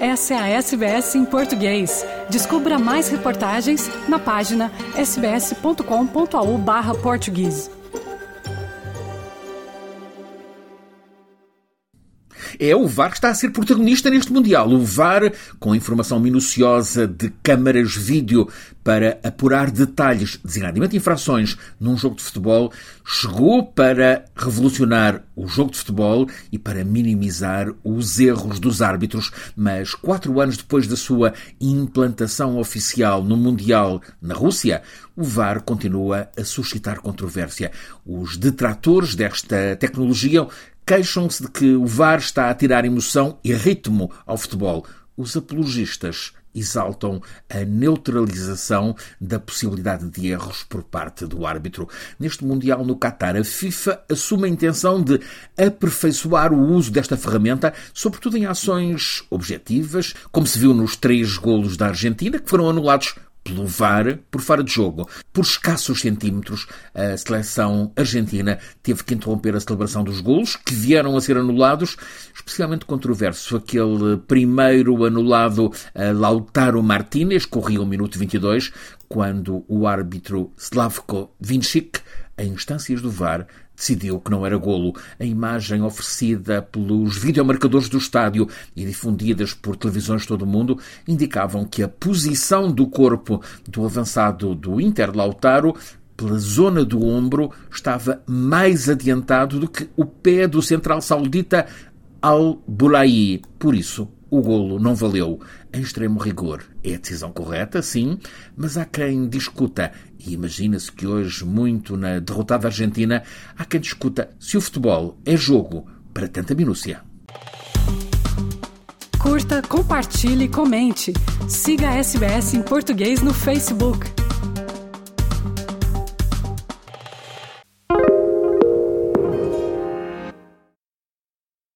Essa é a SBS em português. Descubra mais reportagens na página sbs.com.au/português. É o VAR que está a ser protagonista neste Mundial. O VAR, com informação minuciosa de câmaras vídeo para apurar detalhes, designadamente infrações, num jogo de futebol, chegou para revolucionar o jogo de futebol e para minimizar os erros dos árbitros. Mas quatro anos depois da sua implantação oficial no Mundial na Rússia, o VAR continua a suscitar controvérsia. Os detratores desta tecnologia queixam-se de que o VAR está a tirar emoção e ritmo ao futebol. Os apologistas exaltam a neutralização da possibilidade de erros por parte do árbitro. Neste Mundial no Qatar, a FIFA assume a intenção de aperfeiçoar o uso desta ferramenta, sobretudo em ações objetivas, como se viu nos três golos da Argentina, que foram anulados pelo VAR por fora de jogo. Por escassos centímetros, a seleção argentina teve que interromper a celebração dos golos, que vieram a ser anulados, especialmente controverso. Aquele primeiro anulado a Lautaro Martínez, corria o minuto 22, quando o árbitro Slavko Vincic, em instâncias do VAR, decidiu que não era golo. A imagem oferecida pelos videomarcadores do estádio e difundidas por televisões de todo o mundo indicavam que a posição do corpo do avançado do Inter Lautaro pela zona do ombro estava mais adiantado do que o pé do central saudita Al-Bulayi. Por isso, o golo não valeu. Em extremo rigor, é a decisão correta, sim, mas há quem discuta, e imagina-se que hoje, muito na derrotada Argentina, há quem discuta se o futebol é jogo para tanta minúcia. Curta, compartilhe, comente. Siga a SBS em português no Facebook.